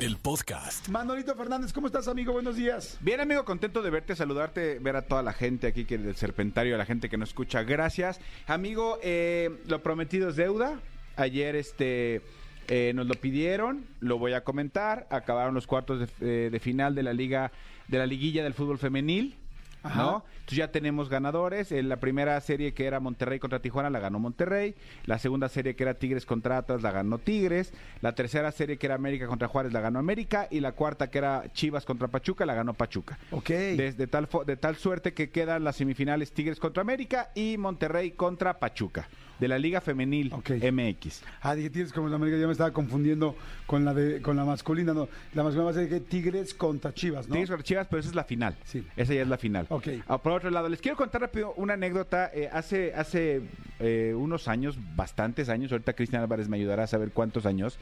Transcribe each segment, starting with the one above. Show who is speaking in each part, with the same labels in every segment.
Speaker 1: el podcast.
Speaker 2: Manolito Fernández, ¿cómo estás, amigo? Buenos días.
Speaker 3: Bien, amigo, contento de verte, saludarte, ver a toda la gente aquí que del Serpentario, a la gente que nos escucha. Gracias. Amigo, eh, lo prometido es deuda. Ayer este eh, nos lo pidieron, lo voy a comentar. Acabaron los cuartos de, eh, de final de la liga, de la liguilla del fútbol femenil.
Speaker 2: Ajá.
Speaker 3: ¿No? Entonces ya tenemos ganadores. En la primera serie que era Monterrey contra Tijuana la ganó Monterrey. La segunda serie que era Tigres contra Atlas la ganó Tigres. La tercera serie que era América contra Juárez la ganó América. Y la cuarta que era Chivas contra Pachuca la ganó Pachuca.
Speaker 2: Ok.
Speaker 3: Desde tal, de tal suerte que quedan las semifinales Tigres contra América y Monterrey contra Pachuca. De la Liga Femenil. MX.
Speaker 2: Ah, dije Tigres como la América, ya me estaba confundiendo con la de con la masculina, no. La masculina va a ser que Tigres contra Chivas, ¿no?
Speaker 3: Tigres contra Chivas, pero esa es la final.
Speaker 2: Sí.
Speaker 3: Esa ya es la final.
Speaker 2: Ok.
Speaker 3: Ah, por otro lado, les quiero contar rápido una anécdota. Eh, hace hace eh, unos años, bastantes años, ahorita Cristian Álvarez me ayudará a saber cuántos años.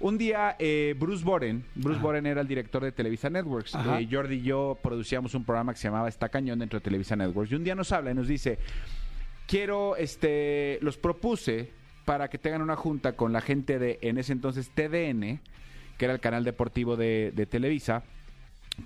Speaker 3: Un día, eh, Bruce Boren, Bruce Boren era el director de Televisa Networks.
Speaker 2: Ajá.
Speaker 3: Eh, Jordi y yo producíamos un programa que se llamaba Está Cañón dentro de Televisa Networks. Y un día nos habla y nos dice, quiero, este, los propuse para que tengan una junta con la gente de, en ese entonces, TDN, que era el canal deportivo de, de Televisa,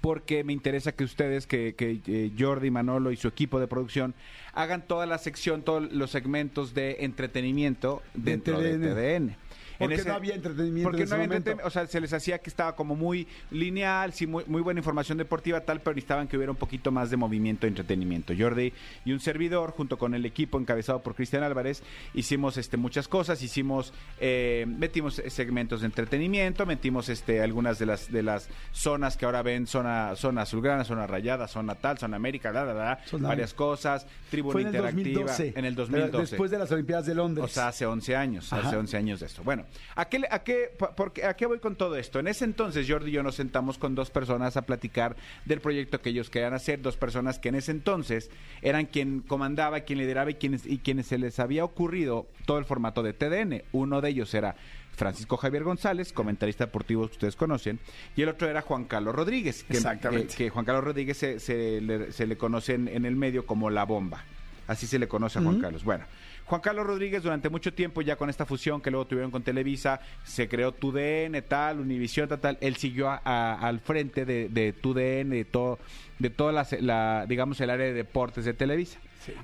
Speaker 3: porque me interesa que ustedes, que, que eh, Jordi, Manolo y su equipo de producción hagan toda la sección, todos los segmentos de entretenimiento
Speaker 2: De
Speaker 3: dentro de
Speaker 2: TDN.
Speaker 3: TDN.
Speaker 2: Porque no había entretenimiento
Speaker 3: Porque
Speaker 2: en
Speaker 3: no
Speaker 2: ese
Speaker 3: había
Speaker 2: momento.
Speaker 3: entretenimiento, o sea, se les hacía que estaba como muy lineal, sí, muy, muy buena información deportiva, tal, pero necesitaban que hubiera un poquito más de movimiento e entretenimiento. Jordi y un servidor, junto con el equipo encabezado por Cristian Álvarez, hicimos este, muchas cosas, hicimos, eh, metimos segmentos de entretenimiento, metimos este, algunas de las, de las zonas que ahora ven, zona, zona azulgrana, zona rayada, zona tal, zona América, bla, bla, bla,
Speaker 2: Zona-
Speaker 3: varias cosas, tribuna
Speaker 2: Fue en el
Speaker 3: interactiva.
Speaker 2: 2012.
Speaker 3: En el
Speaker 2: Pero
Speaker 3: 2012.
Speaker 2: Después de las Olimpiadas de Londres.
Speaker 3: O sea, hace 11 años,
Speaker 2: Ajá.
Speaker 3: hace 11 años de esto. Bueno, ¿a qué, a, qué, por ¿a qué voy con todo esto? En ese entonces Jordi y yo nos sentamos con dos personas a platicar del proyecto que ellos querían hacer, dos personas que en ese entonces eran quien comandaba, quien lideraba y quienes, y quienes se les había ocurrido todo el formato de TDN. Uno de ellos era Francisco Javier González, comentarista deportivo que ustedes conocen, y el otro era Juan Carlos Rodríguez, que,
Speaker 2: Exactamente.
Speaker 3: que- que Juan Carlos Rodríguez se, se le, se le conoce en, en el medio como La Bomba. Así se le conoce a Juan. Carlos. Bueno, Juan Carlos Rodríguez durante mucho tiempo, ya con esta fusión que luego tuvieron con Televisa, se creó TUDN, tal, Univisión, tal, tal. Él siguió a- a- al frente de, de TUDN, de todo, de toda la, la, digamos, el área de deportes de Televisa.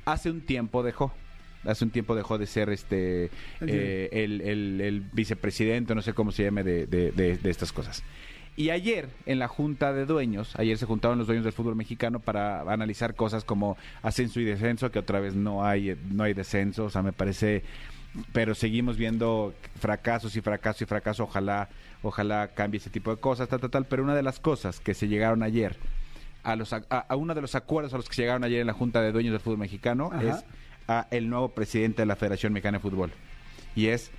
Speaker 3: Hace un tiempo dejó. Hace un tiempo dejó de ser este eh, el, el- el vicepresidente, no sé cómo se llame, de, de- de- de estas cosas. Y ayer, en la junta de dueños, ayer se juntaron los dueños del fútbol mexicano para analizar cosas como ascenso y descenso, que otra vez no hay, no hay descenso, o sea, me parece, pero seguimos viendo fracasos y fracaso y fracaso, ojalá, ojalá cambie ese tipo de cosas, tal, tal, tal, pero una de las cosas que se llegaron ayer, a, los, a, a uno de los acuerdos a los que se llegaron ayer en la junta de dueños del fútbol mexicano,
Speaker 2: Ajá.
Speaker 3: es a el nuevo presidente de la Federación Mexicana de Fútbol, y es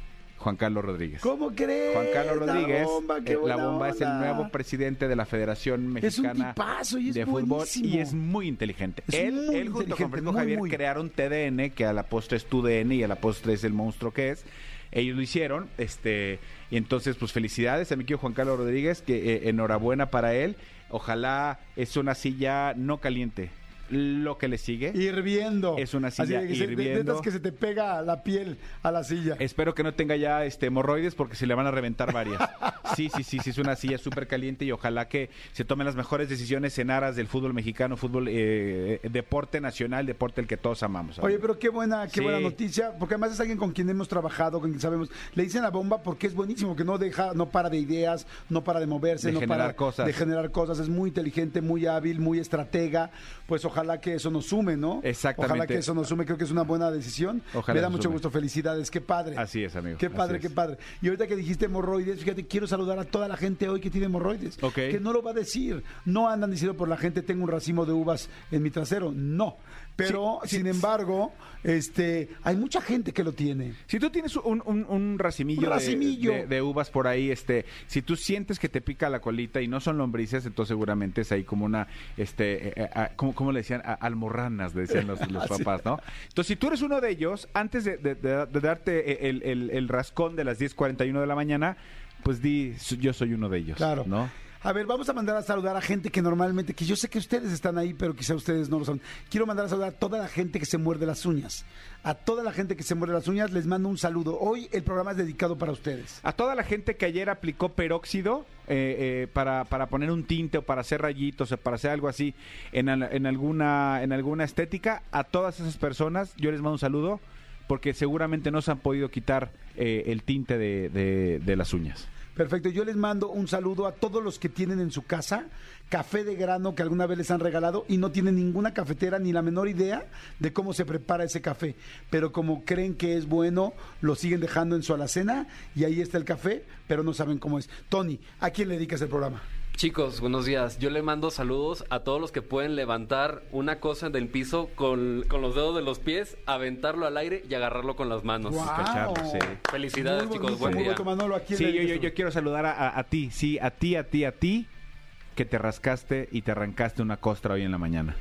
Speaker 3: Juan Carlos Rodríguez.
Speaker 2: ¿Cómo crees?
Speaker 3: Juan Carlos Rodríguez,
Speaker 2: La bomba,
Speaker 3: eh, la bomba es el nuevo presidente de la Federación Mexicana de Fútbol
Speaker 2: buenísimo.
Speaker 3: y es muy inteligente.
Speaker 2: Es
Speaker 3: él,
Speaker 2: muy
Speaker 3: él junto con Francisco
Speaker 2: muy,
Speaker 3: Javier
Speaker 2: muy.
Speaker 3: crearon TDN, que a la postre es TUDN y a la postre es el monstruo que es. Ellos lo hicieron, este, y entonces pues felicidades a mi querido Juan Carlos Rodríguez, que eh, enhorabuena para él. Ojalá es una silla no caliente. Lo que le sigue.
Speaker 2: Hirviendo.
Speaker 3: Es una silla
Speaker 2: Así que se-
Speaker 3: hirviendo.
Speaker 2: estas que se te pega la piel a la silla.
Speaker 3: Espero que no tenga ya este hemorroides porque se le van a reventar varias. Sí, sí, sí, sí, es una silla súper caliente y ojalá que se tomen las mejores decisiones en aras del fútbol mexicano, fútbol, eh, eh, deporte nacional, deporte el que todos amamos.
Speaker 2: Oye, pero qué buena, qué
Speaker 3: Sí.
Speaker 2: buena noticia, porque además es alguien con quien hemos trabajado, con quien sabemos. Le dicen la bomba porque es buenísimo, que no deja, no para de ideas, no para de moverse,
Speaker 3: De
Speaker 2: no
Speaker 3: generar
Speaker 2: para
Speaker 3: cosas.
Speaker 2: de generar cosas. Es muy inteligente, muy hábil, muy estratega. Pues ojalá que eso nos sume, ¿no?
Speaker 3: Exactamente.
Speaker 2: Ojalá que eso nos sume, creo que es una buena decisión.
Speaker 3: Ojalá
Speaker 2: Me da mucho
Speaker 3: sume.
Speaker 2: gusto, felicidades, qué padre.
Speaker 3: Así es, amigo,
Speaker 2: Qué padre, qué padre. Y ahorita que dijiste hemorroides, fíjate, quiero saludar a toda la gente hoy que tiene hemorroides.
Speaker 3: Ok.
Speaker 2: Que no lo va a decir. No andan diciendo por la gente, tengo un racimo de uvas en mi trasero. No. Pero,
Speaker 3: Sí, sí,
Speaker 2: sin embargo, este, hay mucha gente que lo tiene.
Speaker 3: Si tú tienes un, un- un racimillo,
Speaker 2: Un
Speaker 3: de-
Speaker 2: racimillo.
Speaker 3: De, de uvas por ahí, este, si tú sientes que te pica la colita y no son lombrices, entonces seguramente es ahí como una, este, eh, eh, ah, ¿cómo, cómo le decían a- almorranas, decían los, los papás, ¿no? Entonces, si tú eres uno de ellos, antes de, de- de- de darte el, el- el rascón de las 10.41 de la mañana, pues di, yo soy uno de ellos,
Speaker 2: Claro.
Speaker 3: ¿no?
Speaker 2: A ver, vamos a mandar a saludar a gente que normalmente, que yo sé que ustedes están ahí, pero quizá ustedes no lo son. Quiero mandar a saludar a toda la gente que se muerde las uñas. A toda la gente que se muerde las uñas les mando un saludo. Hoy el programa es dedicado para ustedes.
Speaker 3: A toda la gente que ayer aplicó peróxido eh, eh, para, para poner un tinte o para hacer rayitos o para hacer algo así en, en alguna, en alguna estética, a todas esas personas yo les mando un saludo porque seguramente no se han podido quitar eh, el tinte de- de las uñas.
Speaker 2: Perfecto, yo les mando un saludo a todos los que tienen en su casa café de grano que alguna vez les han regalado y no tienen ninguna cafetera ni la menor idea de cómo se prepara ese café. Pero como creen que es bueno, lo siguen dejando en su alacena y ahí está el café, pero no saben cómo es. Tony, ¿a quién le dedicas el programa?
Speaker 4: Chicos, buenos días. Yo le mando saludos a todos los que pueden levantar una cosa del piso con, con los dedos de los pies, aventarlo al aire y agarrarlo con las manos.
Speaker 3: Cacharro, sí.
Speaker 4: Felicidades,
Speaker 2: Muy
Speaker 4: chicos, buen día.
Speaker 2: Manolo, ¿a quién
Speaker 3: Sí,
Speaker 2: le
Speaker 3: yo, yo, yo quiero saludar a, a- a ti, sí, a ti, a ti, a ti, que te rascaste y te arrancaste una costra hoy en la mañana.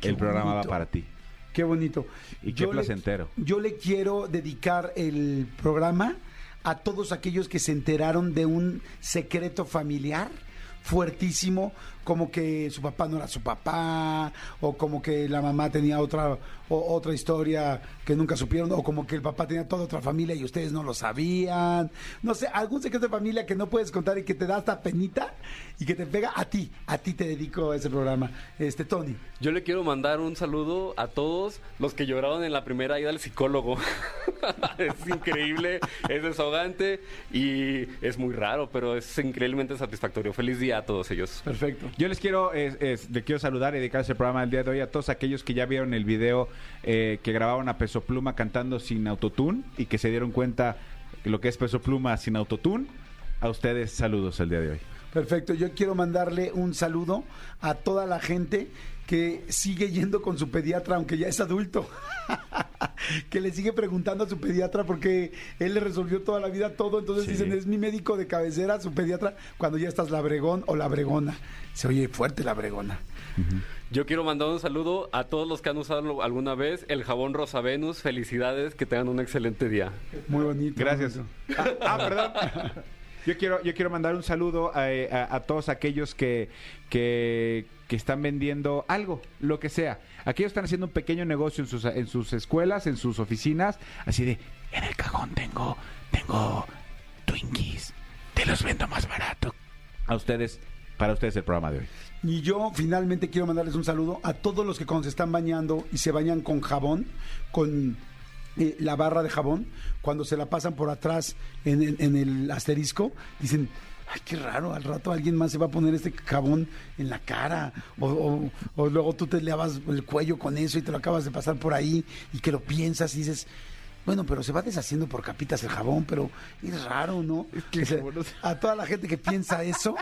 Speaker 2: Qué
Speaker 3: el programa va para ti.
Speaker 2: Qué bonito.
Speaker 3: Y qué placentero.
Speaker 2: yo le quiero dedicar el programa a todos aquellos que se enteraron de un secreto familiar fuertísimo, como que su papá no era su papá, o como que la mamá tenía otra, otra historia que nunca supieron, o como que el papá tenía toda otra familia y ustedes no lo sabían. No sé, algún secreto de familia que no puedes contar y que te da hasta penita y que te pega a ti. A ti te dedico a ese programa. Este, Tony.
Speaker 4: Yo le quiero mandar un saludo a todos los que lloraron en la primera ida al psicólogo. es increíble, es desahogante y es muy raro, pero es increíblemente satisfactorio. Feliz día a todos ellos.
Speaker 2: Perfecto.
Speaker 3: Yo les quiero, es, es- le quiero saludar y dedicar ese programa del día de hoy a todos aquellos que ya vieron el video eh, que grabaron a Peso Pluma cantando sin autotune y que se dieron cuenta de lo que es Peso Pluma sin autotune. A ustedes saludos el día de hoy.
Speaker 2: Perfecto, yo quiero mandarle un saludo a toda la gente que sigue yendo con su pediatra, aunque ya es adulto, que le sigue preguntando a su pediatra porque él le resolvió toda la vida todo, entonces
Speaker 3: Sí.
Speaker 2: dicen, es mi médico de cabecera, su pediatra, cuando ya estás labregón o labregona. Se oye fuerte la bregona.
Speaker 4: Yo quiero mandar un saludo a todos los que han usado alguna vez el jabón Rosa Venus. Felicidades, que tengan un excelente día.
Speaker 2: Muy bonito.
Speaker 3: Gracias.
Speaker 2: muy
Speaker 3: Ah, ah, perdón. Yo quiero, yo quiero mandar un saludo a, todos aquellos que, que, que están vendiendo algo, lo que sea. Aquellos están haciendo un pequeño negocio en sus, en sus escuelas, en sus oficinas, así de, en el cajón tengo, tengo Twinkies, te los vendo más barato. A ustedes, para ustedes el programa de hoy.
Speaker 2: Y yo finalmente quiero mandarles un saludo a todos los que cuando se están bañando y se bañan con jabón, con eh, la barra de jabón, cuando se la pasan por atrás en, en- en el asterisco, dicen, ay, qué raro, al rato alguien más se va a poner este jabón en la cara, o, o- o luego tú te lavas el cuello con eso y te lo acabas de pasar por ahí y que lo piensas y dices... Bueno, pero se va deshaciendo por capitas el jabón, pero es raro, ¿no? O sea, a toda la gente que piensa eso,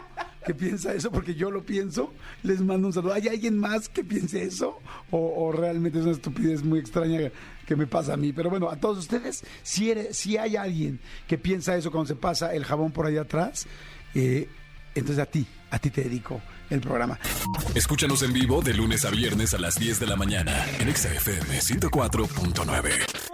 Speaker 2: que piensa eso, porque yo lo pienso, les mando un saludo. ¿Hay alguien más que piense eso? ¿O, realmente es una estupidez muy extraña que me pasa a mí? Pero bueno, a todos ustedes, si, hay alguien que piensa eso cuando se pasa el jabón por allá atrás, eh, entonces a ti, a ti te dedico el programa.
Speaker 1: Escúchanos en vivo de lunes a viernes a las 10 de la mañana en Exa FM 104.9.